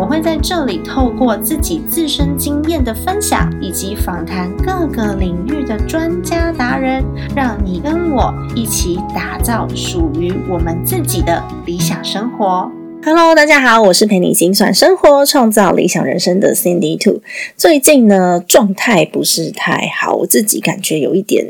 我会在这里透过自己自身经验的分享，以及访谈各个领域的专家达人，让你跟我一起打造属于我们自己的理想生活。Hello，大家好，我是陪你精算生活、创造理想人生的 Cindy Two。最近呢，状态不是太好，我自己感觉有一点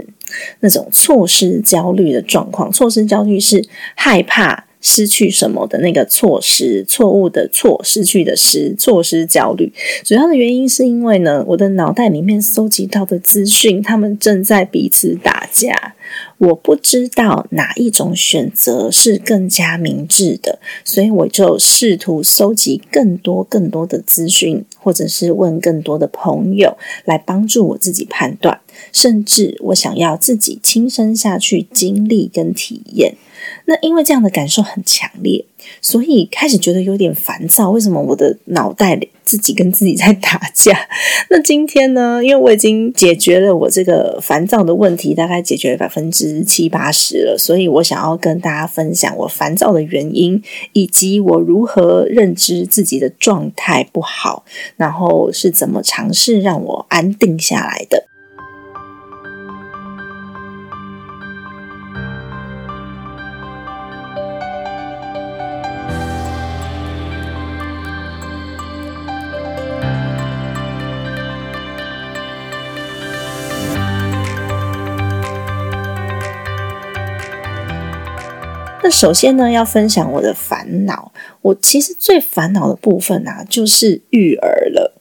那种错失焦虑的状况。错失焦虑是害怕失去什么的那个错失，错误的错，失去的失，错失焦虑。主要的原因是因为呢，我的脑袋里面搜集到的资讯，他们正在彼此打架。我不知道哪一种选择是更加明智的，所以我就试图搜集更多更多的资讯，或者是问更多的朋友来帮助我自己判断，甚至我想要自己亲身下去经历跟体验。那因为这样的感受很强烈，所以开始觉得有点烦躁。为什么我的脑袋里自己跟自己在打架？那今天呢？因为我已经解决了我这个烦躁的问题，大概解决百分之七八十了，所以我想要跟大家分享我烦躁的原因，以及我如何认知自己的状态不好，然后是怎么尝试让我安定下来的。首先呢，要分享我的烦恼。我其实最烦恼的部分啊，就是育儿了。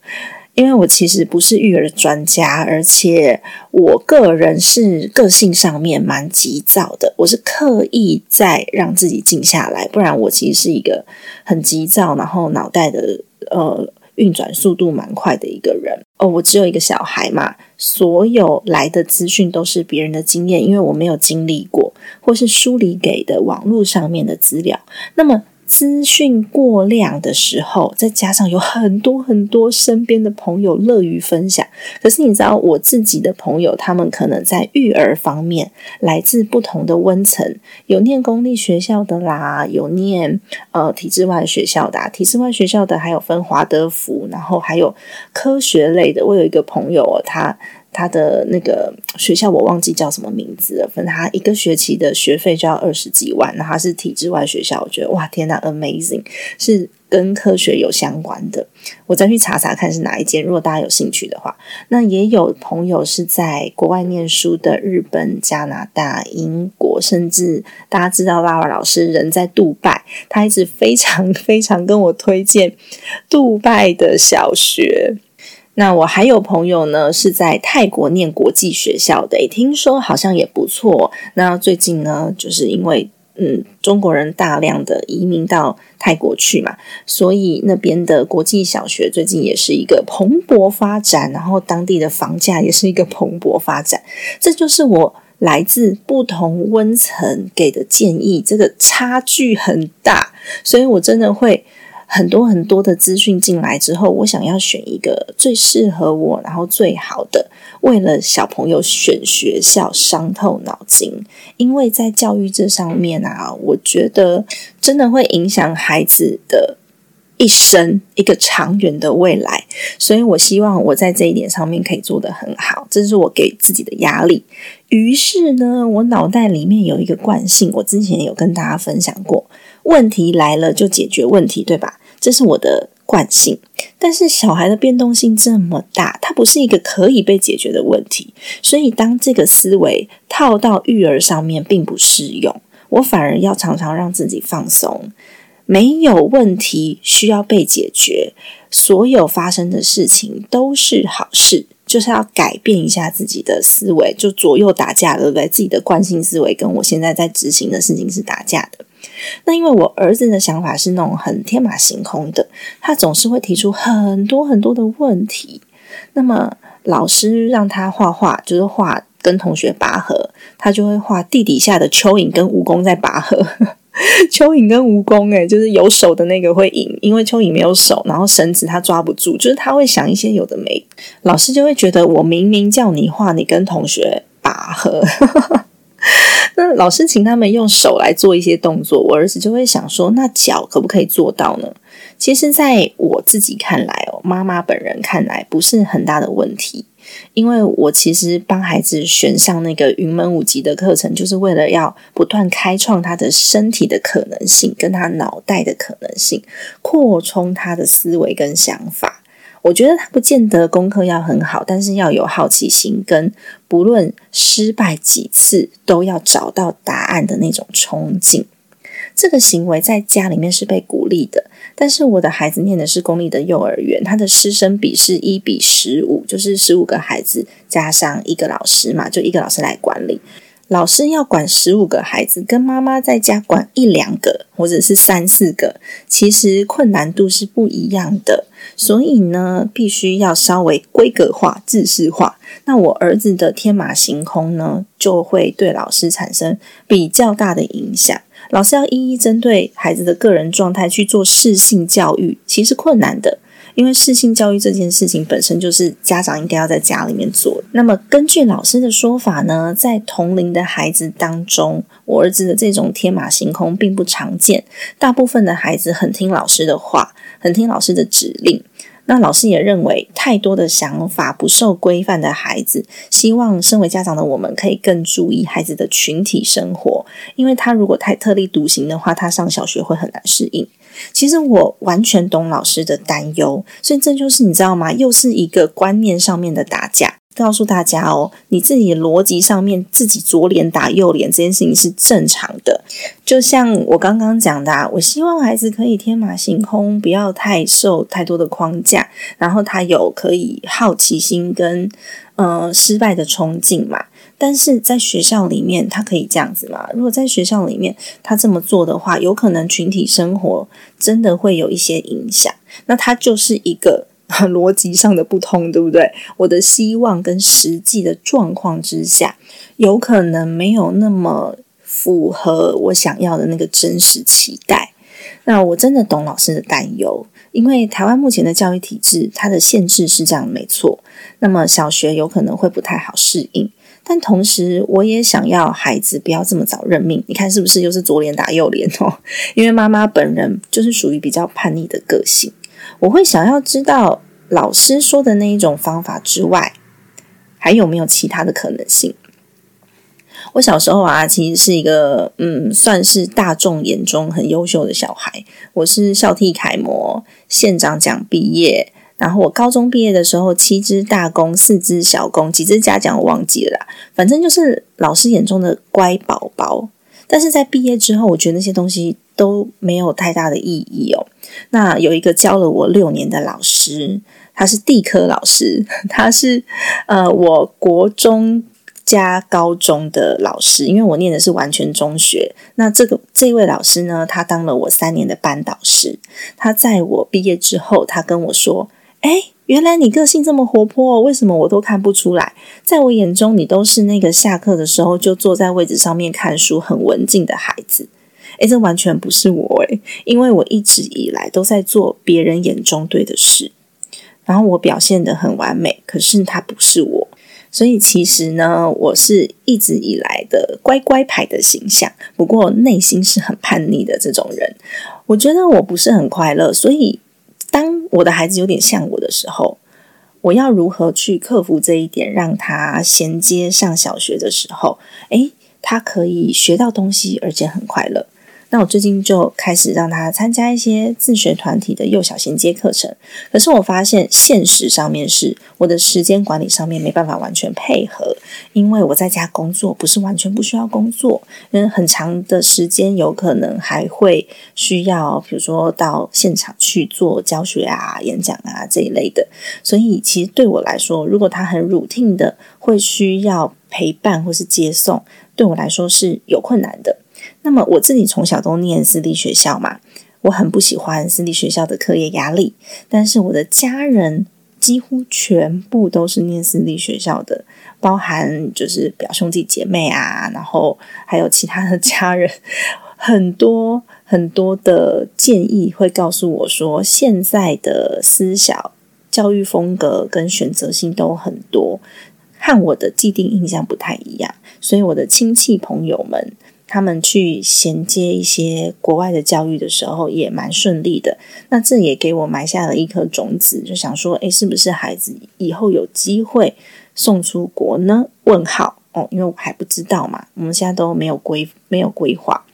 因为我其实不是育儿专家，而且我个人是个性上面蛮急躁的。我是刻意在让自己静下来，不然我其实是一个很急躁，然后脑袋的呃运转速度蛮快的一个人。哦，我只有一个小孩嘛，所有来的资讯都是别人的经验，因为我没有经历过，或是梳理给的网络上面的资料。那么。资讯过量的时候，再加上有很多很多身边的朋友乐于分享，可是你知道，我自己的朋友，他们可能在育儿方面来自不同的温层，有念公立学校的啦，有念呃体制外学校的，体制外学校的还有分华德福，然后还有科学类的。我有一个朋友哦，他。他的那个学校我忘记叫什么名字了，反正他一个学期的学费就要二十几万，那他是体制外学校，我觉得哇天呐 amazing，是跟科学有相关的，我再去查查看是哪一间，如果大家有兴趣的话，那也有朋友是在国外念书的，日本、加拿大、英国，甚至大家知道拉瓦老师人在杜拜，他一直非常 非常跟我推荐杜拜的小学。那我还有朋友呢，是在泰国念国际学校的，听说好像也不错。那最近呢，就是因为嗯，中国人大量的移民到泰国去嘛，所以那边的国际小学最近也是一个蓬勃发展，然后当地的房价也是一个蓬勃发展。这就是我来自不同温层给的建议，这个差距很大，所以我真的会。很多很多的资讯进来之后，我想要选一个最适合我，然后最好的，为了小朋友选学校伤透脑筋。因为在教育这上面啊，我觉得真的会影响孩子的一生，一个长远的未来。所以我希望我在这一点上面可以做得很好，这是我给自己的压力。于是呢，我脑袋里面有一个惯性，我之前有跟大家分享过。问题来了就解决问题，对吧？这是我的惯性。但是小孩的变动性这么大，它不是一个可以被解决的问题。所以当这个思维套到育儿上面，并不适用。我反而要常常让自己放松。没有问题需要被解决，所有发生的事情都是好事。就是要改变一下自己的思维，就左右打架，对不对？自己的惯性思维跟我现在在执行的事情是打架的。那因为我儿子的想法是那种很天马行空的，他总是会提出很多很多的问题。那么老师让他画画，就是画跟同学拔河，他就会画地底下的蚯蚓跟蜈蚣在拔河。蚯蚓跟蜈蚣，诶，就是有手的那个会赢，因为蚯蚓没有手，然后绳子他抓不住，就是他会想一些有的没，老师就会觉得我明明叫你画，你跟同学拔河。那老师请他们用手来做一些动作，我儿子就会想说，那脚可不可以做到呢？其实，在我自己看来哦，妈妈本人看来不是很大的问题，因为我其实帮孩子选上那个云门舞集的课程，就是为了要不断开创他的身体的可能性，跟他脑袋的可能性，扩充他的思维跟想法。我觉得他不见得功课要很好，但是要有好奇心，跟不论失败几次都要找到答案的那种憧憬。这个行为在家里面是被鼓励的，但是我的孩子念的是公立的幼儿园，他的师生比是一比十五，就是十五个孩子加上一个老师嘛，就一个老师来管理。老师要管十五个孩子，跟妈妈在家管一两个或者是三四个，其实困难度是不一样的。所以呢，必须要稍微规格化、制式化。那我儿子的天马行空呢，就会对老师产生比较大的影响。老师要一一针对孩子的个人状态去做适性教育，其实困难的。因为适性教育这件事情本身就是家长应该要在家里面做。那么根据老师的说法呢，在同龄的孩子当中，我儿子的这种天马行空并不常见。大部分的孩子很听老师的话，很听老师的指令。那老师也认为，太多的想法不受规范的孩子，希望身为家长的我们可以更注意孩子的群体生活，因为他如果太特立独行的话，他上小学会很难适应。其实我完全懂老师的担忧，所以这就是你知道吗？又是一个观念上面的打架。告诉大家哦，你自己逻辑上面自己左脸打右脸这件事情是正常的。就像我刚刚讲的，啊我希望孩子可以天马行空，不要太受太多的框架，然后他有可以好奇心跟呃失败的冲劲嘛。但是在学校里面，他可以这样子吗？如果在学校里面他这么做的话，有可能群体生活真的会有一些影响。那他就是一个。逻辑上的不通，对不对？我的希望跟实际的状况之下，有可能没有那么符合我想要的那个真实期待。那我真的懂老师的担忧，因为台湾目前的教育体制，它的限制是这样，没错。那么小学有可能会不太好适应，但同时我也想要孩子不要这么早认命。你看是不是又是左脸打右脸哦？因为妈妈本人就是属于比较叛逆的个性。我会想要知道老师说的那一种方法之外，还有没有其他的可能性？我小时候啊，其实是一个嗯，算是大众眼中很优秀的小孩。我是校替楷模，县长奖毕业。然后我高中毕业的时候，七支大功，四支小功，几支嘉奖我忘记了啦。反正就是老师眼中的乖宝宝。但是在毕业之后，我觉得那些东西都没有太大的意义哦。那有一个教了我六年的老师，他是地科老师，他是呃我国中加高中的老师，因为我念的是完全中学。那这个这位老师呢，他当了我三年的班导师。他在我毕业之后，他跟我说：“哎，原来你个性这么活泼，为什么我都看不出来？在我眼中，你都是那个下课的时候就坐在位置上面看书、很文静的孩子。”诶，这完全不是我诶，因为我一直以来都在做别人眼中对的事，然后我表现的很完美，可是他不是我，所以其实呢，我是一直以来的乖乖牌的形象，不过内心是很叛逆的这种人。我觉得我不是很快乐，所以当我的孩子有点像我的时候，我要如何去克服这一点，让他衔接上小学的时候，诶，他可以学到东西，而且很快乐。那我最近就开始让他参加一些自学团体的幼小衔接课程，可是我发现现实上面是我的时间管理上面没办法完全配合，因为我在家工作不是完全不需要工作，嗯，很长的时间有可能还会需要，比如说到现场去做教学啊、演讲啊这一类的，所以其实对我来说，如果他很 routine 的会需要陪伴或是接送，对我来说是有困难的。那么我自己从小都念私立学校嘛，我很不喜欢私立学校的课业压力。但是我的家人几乎全部都是念私立学校的，包含就是表兄弟姐妹啊，然后还有其他的家人，很多很多的建议会告诉我说，现在的私小教育风格跟选择性都很多，和我的既定印象不太一样，所以我的亲戚朋友们。他们去衔接一些国外的教育的时候，也蛮顺利的。那这也给我埋下了一颗种子，就想说，诶，是不是孩子以后有机会送出国呢？问号哦，因为我还不知道嘛，我们现在都没有规没有规划。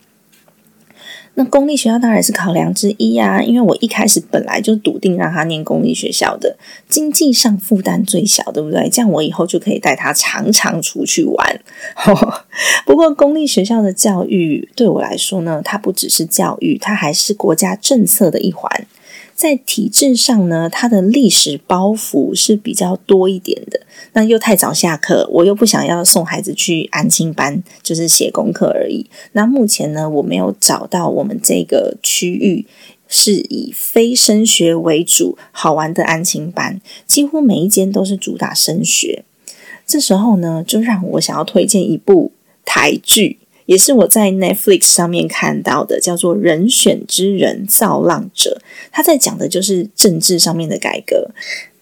那公立学校当然是考量之一啊，因为我一开始本来就笃定让他念公立学校的，经济上负担最小，对不对？这样我以后就可以带他常常出去玩。不过公立学校的教育对我来说呢，它不只是教育，它还是国家政策的一环。在体制上呢，它的历史包袱是比较多一点的。那又太早下课，我又不想要送孩子去安亲班，就是写功课而已。那目前呢，我没有找到我们这个区域是以非升学为主、好玩的安亲班，几乎每一间都是主打升学。这时候呢，就让我想要推荐一部台剧。也是我在 Netflix 上面看到的，叫做《人选之人造浪者》，他在讲的就是政治上面的改革。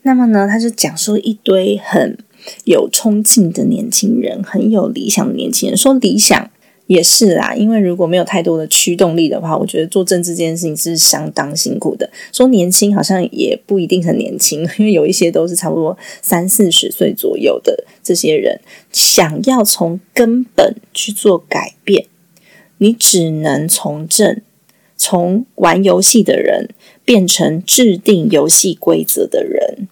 那么呢，他就讲述一堆很有冲劲的年轻人，很有理想的年轻人，说理想。也是啦，因为如果没有太多的驱动力的话，我觉得做政治这件事情是相当辛苦的。说年轻好像也不一定很年轻，因为有一些都是差不多三四十岁左右的这些人，想要从根本去做改变，你只能从政，从玩游戏的人变成制定游戏规则的人。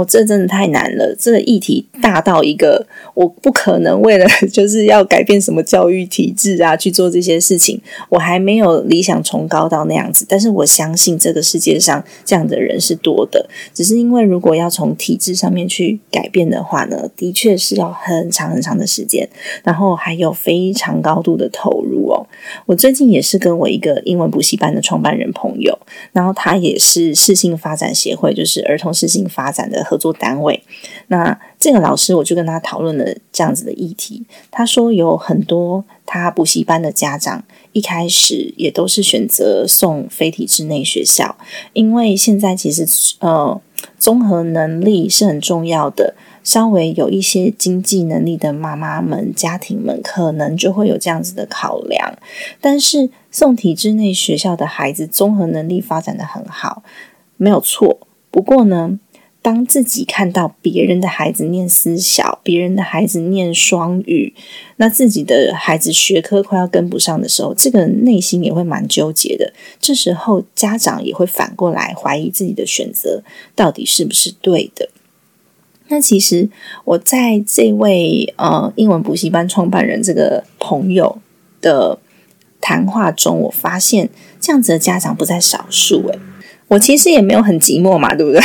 哦，这真的太难了。这个议题大到一个，我不可能为了 就是要改变什么教育体制啊去做这些事情。我还没有理想崇高到那样子，但是我相信这个世界上这样的人是多的。只是因为如果要从体制上面去改变的话呢，的确是要很长很长的时间，然后还有非常高度的投入哦。我最近也是跟我一个英文补习班的创办人朋友，然后他也是视性发展协会，就是儿童视性发展的。合作单位，那这个老师我就跟他讨论了这样子的议题。他说有很多他补习班的家长一开始也都是选择送非体制内学校，因为现在其实呃综合能力是很重要的。稍微有一些经济能力的妈妈们、家庭们，可能就会有这样子的考量。但是送体制内学校的孩子综合能力发展的很好，没有错。不过呢。当自己看到别人的孩子念私小，别人的孩子念双语，那自己的孩子学科快要跟不上的时候，这个内心也会蛮纠结的。这时候家长也会反过来怀疑自己的选择到底是不是对的。那其实我在这位呃英文补习班创办人这个朋友的谈话中，我发现这样子的家长不在少数，诶。我其实也没有很寂寞嘛，对不对？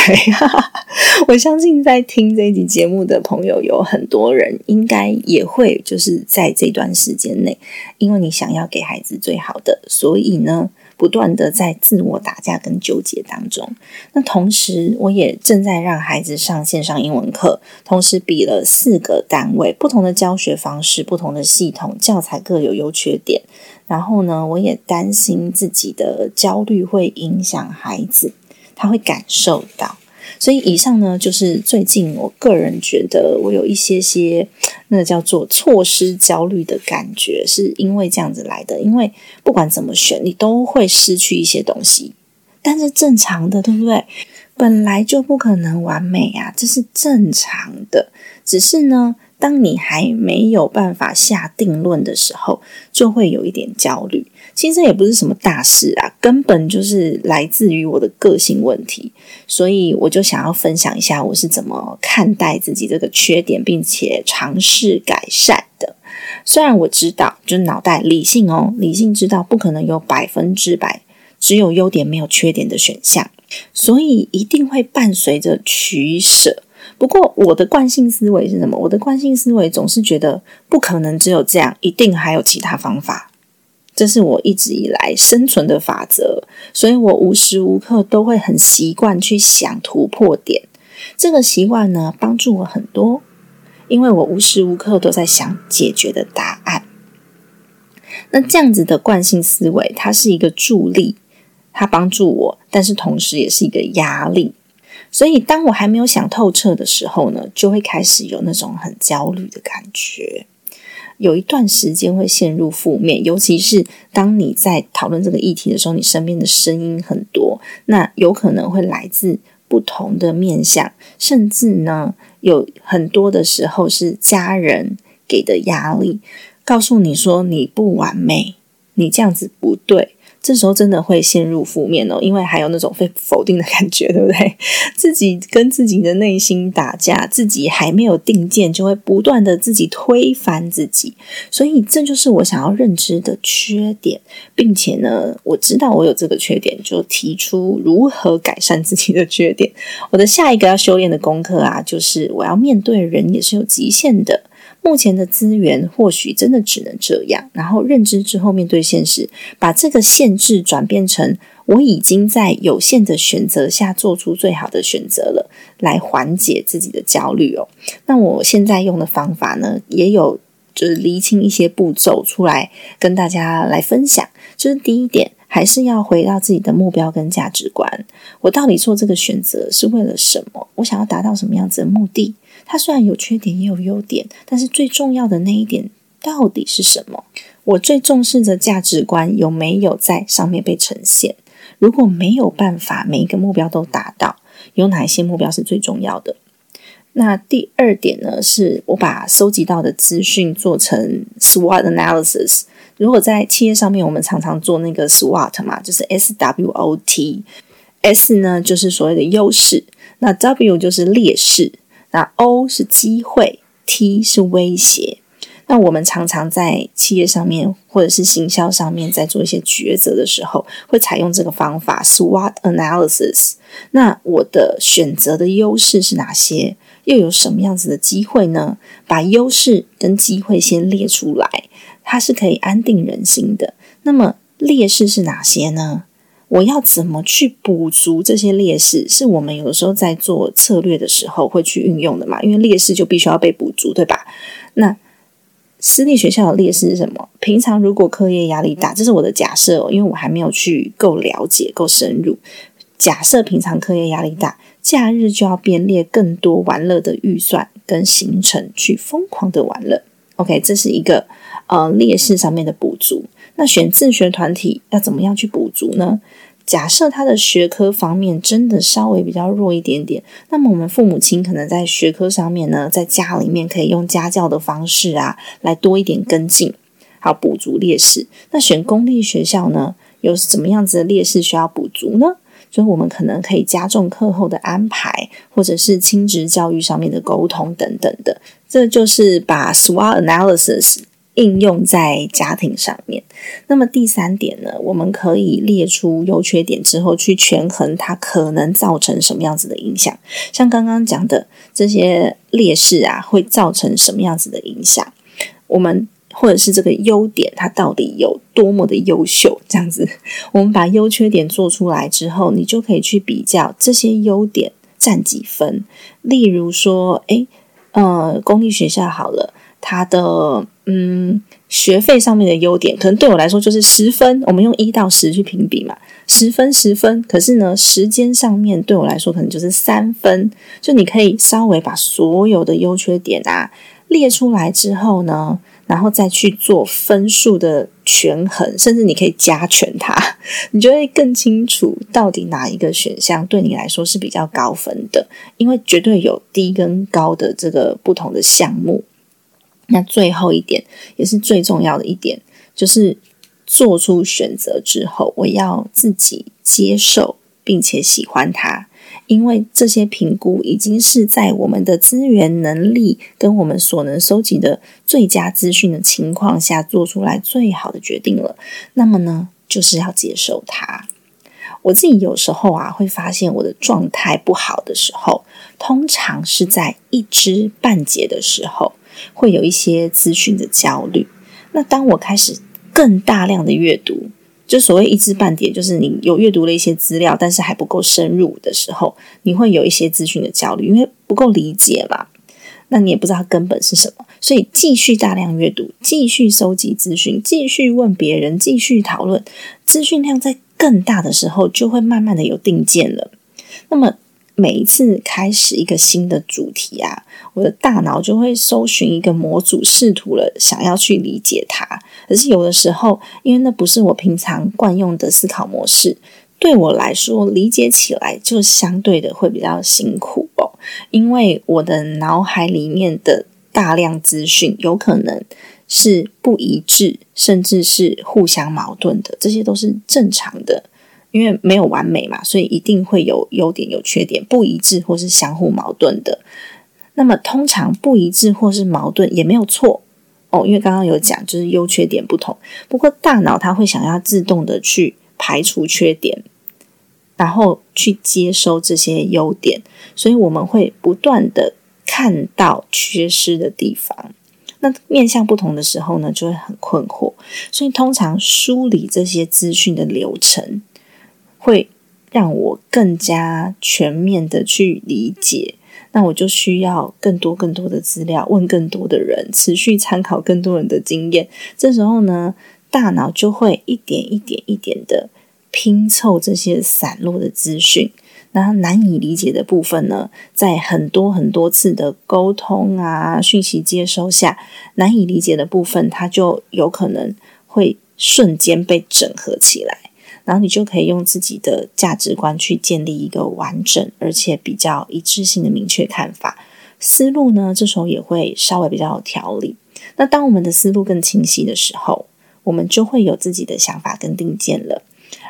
我相信在听这一集节目的朋友有很多人，应该也会就是在这段时间内，因为你想要给孩子最好的，所以呢，不断的在自我打架跟纠结当中。那同时，我也正在让孩子上线上英文课，同时比了四个单位，不同的教学方式，不同的系统教材各有优缺点。然后呢，我也担心自己的焦虑会影响孩子，他会感受到。所以以上呢，就是最近我个人觉得我有一些些那叫做错失焦虑的感觉，是因为这样子来的。因为不管怎么选，你都会失去一些东西，但是正常的，对不对？本来就不可能完美啊，这是正常的。只是呢。当你还没有办法下定论的时候，就会有一点焦虑。其实也不是什么大事啊，根本就是来自于我的个性问题。所以我就想要分享一下我是怎么看待自己这个缺点，并且尝试改善的。虽然我知道，就脑袋理性哦，理性知道不可能有百分之百只有优点没有缺点的选项，所以一定会伴随着取舍。不过，我的惯性思维是什么？我的惯性思维总是觉得不可能只有这样，一定还有其他方法。这是我一直以来生存的法则，所以我无时无刻都会很习惯去想突破点。这个习惯呢，帮助我很多，因为我无时无刻都在想解决的答案。那这样子的惯性思维，它是一个助力，它帮助我，但是同时也是一个压力。所以，当我还没有想透彻的时候呢，就会开始有那种很焦虑的感觉。有一段时间会陷入负面，尤其是当你在讨论这个议题的时候，你身边的声音很多，那有可能会来自不同的面向，甚至呢，有很多的时候是家人给的压力，告诉你说你不完美，你这样子不对。这时候真的会陷入负面哦，因为还有那种被否定的感觉，对不对？自己跟自己的内心打架，自己还没有定见，就会不断的自己推翻自己。所以这就是我想要认知的缺点，并且呢，我知道我有这个缺点，就提出如何改善自己的缺点。我的下一个要修炼的功课啊，就是我要面对人也是有极限的。目前的资源或许真的只能这样，然后认知之后面对现实，把这个限制转变成我已经在有限的选择下做出最好的选择了，来缓解自己的焦虑哦。那我现在用的方法呢，也有就是厘清一些步骤出来跟大家来分享。就是第一点，还是要回到自己的目标跟价值观，我到底做这个选择是为了什么？我想要达到什么样子的目的？它虽然有缺点也有优点，但是最重要的那一点到底是什么？我最重视的价值观有没有在上面被呈现？如果没有办法每一个目标都达到，有哪一些目标是最重要的？那第二点呢？是我把收集到的资讯做成 SWOT analysis。如果在企业上面，我们常常做那个 SWOT 嘛，就是 S W O T，S 呢就是所谓的优势，那 W 就是劣势。那 O 是机会，T 是威胁。那我们常常在企业上面或者是行销上面，在做一些抉择的时候，会采用这个方法 SWOT analysis。那我的选择的优势是哪些？又有什么样子的机会呢？把优势跟机会先列出来，它是可以安定人心的。那么劣势是哪些呢？我要怎么去补足这些劣势？是我们有时候在做策略的时候会去运用的嘛？因为劣势就必须要被补足，对吧？那私立学校的劣势是什么？平常如果课业压力大，这是我的假设哦，因为我还没有去够了解、够深入。假设平常课业压力大，假日就要编列更多玩乐的预算跟行程，去疯狂的玩乐。OK，这是一个呃劣势上面的补足。那选自学团体要怎么样去补足呢？假设他的学科方面真的稍微比较弱一点点，那么我们父母亲可能在学科上面呢，在家里面可以用家教的方式啊，来多一点跟进，好补足劣势。那选公立学校呢，有什么样子的劣势需要补足呢？所以我们可能可以加重课后的安排，或者是亲职教育上面的沟通等等的。这就是把 SWOT analysis。应用在家庭上面。那么第三点呢，我们可以列出优缺点之后，去权衡它可能造成什么样子的影响。像刚刚讲的这些劣势啊，会造成什么样子的影响？我们或者是这个优点，它到底有多么的优秀？这样子，我们把优缺点做出来之后，你就可以去比较这些优点占几分。例如说，诶，呃，公立学校好了。它的嗯学费上面的优点，可能对我来说就是十分。我们用一到十去评比嘛，十分十分。可是呢，时间上面对我来说可能就是三分。就你可以稍微把所有的优缺点啊列出来之后呢，然后再去做分数的权衡，甚至你可以加权它，你就会更清楚到底哪一个选项对你来说是比较高分的。因为绝对有低跟高的这个不同的项目。那最后一点也是最重要的一点，就是做出选择之后，我要自己接受并且喜欢它，因为这些评估已经是在我们的资源能力跟我们所能收集的最佳资讯的情况下做出来最好的决定了。那么呢，就是要接受它。我自己有时候啊，会发现我的状态不好的时候，通常是在一知半解的时候。会有一些资讯的焦虑。那当我开始更大量的阅读，就所谓一知半解，就是你有阅读了一些资料，但是还不够深入的时候，你会有一些资讯的焦虑，因为不够理解嘛。那你也不知道根本是什么，所以继续大量阅读，继续收集资讯，继续问别人，继续讨论。资讯量在更大的时候，就会慢慢的有定见了。那么每一次开始一个新的主题啊，我的大脑就会搜寻一个模组，试图了想要去理解它。可是有的时候，因为那不是我平常惯用的思考模式。对我来说，理解起来就相对的会比较辛苦哦，因为我的脑海里面的大量资讯有可能是不一致，甚至是互相矛盾的，这些都是正常的，因为没有完美嘛，所以一定会有优点有缺点，不一致或是相互矛盾的。那么通常不一致或是矛盾也没有错哦，因为刚刚有讲就是优缺点不同，不过大脑它会想要自动的去。排除缺点，然后去接收这些优点，所以我们会不断的看到缺失的地方。那面向不同的时候呢，就会很困惑。所以通常梳理这些资讯的流程，会让我更加全面的去理解。那我就需要更多更多的资料，问更多的人，持续参考更多人的经验。这时候呢？大脑就会一点一点一点的拼凑这些散落的资讯，那难以理解的部分呢，在很多很多次的沟通啊、讯息接收下，难以理解的部分，它就有可能会瞬间被整合起来，然后你就可以用自己的价值观去建立一个完整而且比较一致性的明确看法，思路呢，这时候也会稍微比较有条理。那当我们的思路更清晰的时候，我们就会有自己的想法跟定见了，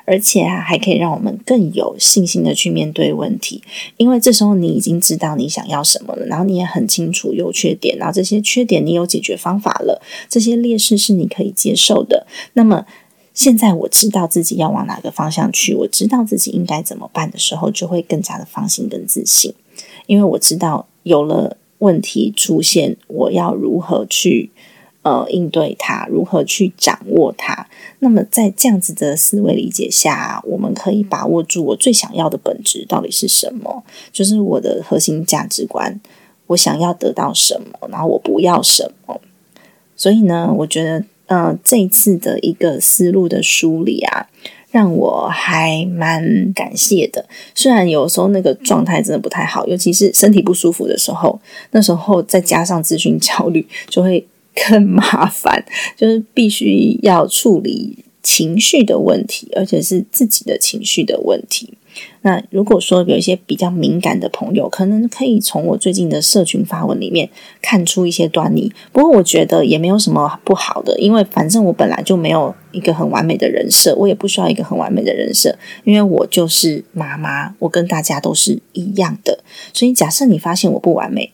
而且啊，还可以让我们更有信心的去面对问题，因为这时候你已经知道你想要什么了，然后你也很清楚优缺点，然后这些缺点你有解决方法了，这些劣势是你可以接受的。那么现在我知道自己要往哪个方向去，我知道自己应该怎么办的时候，就会更加的放心跟自信，因为我知道有了问题出现，我要如何去。呃，应对它，如何去掌握它？那么，在这样子的思维理解下，我们可以把握住我最想要的本质到底是什么，就是我的核心价值观，我想要得到什么，然后我不要什么。所以呢，我觉得，呃，这次的一个思路的梳理啊，让我还蛮感谢的。虽然有时候那个状态真的不太好，尤其是身体不舒服的时候，那时候再加上咨询焦虑，就会。更麻烦，就是必须要处理情绪的问题，而且是自己的情绪的问题。那如果说有一些比较敏感的朋友，可能可以从我最近的社群发文里面看出一些端倪。不过我觉得也没有什么不好的，因为反正我本来就没有一个很完美的人设，我也不需要一个很完美的人设，因为我就是妈妈，我跟大家都是一样的。所以假设你发现我不完美。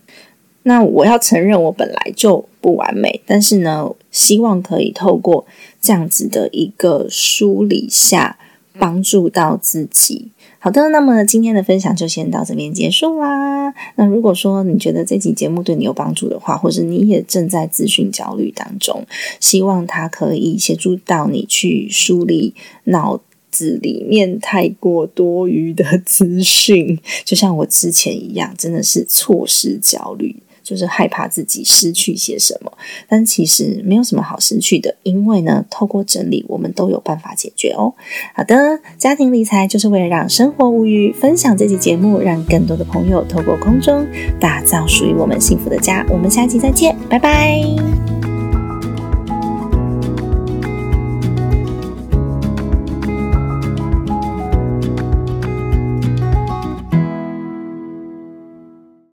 那我要承认，我本来就不完美，但是呢，希望可以透过这样子的一个梳理下，帮助到自己。好的，那么今天的分享就先到这边结束啦。那如果说你觉得这期节目对你有帮助的话，或者你也正在咨询焦虑当中，希望它可以协助到你去梳理脑子里面太过多余的资讯，就像我之前一样，真的是错失焦虑。就是害怕自己失去些什么，但其实没有什么好失去的，因为呢，透过整理，我们都有办法解决哦。好的，家庭理财就是为了让生活无余，分享这期节目，让更多的朋友透过空中打造属于我们幸福的家。我们下期再见，拜拜。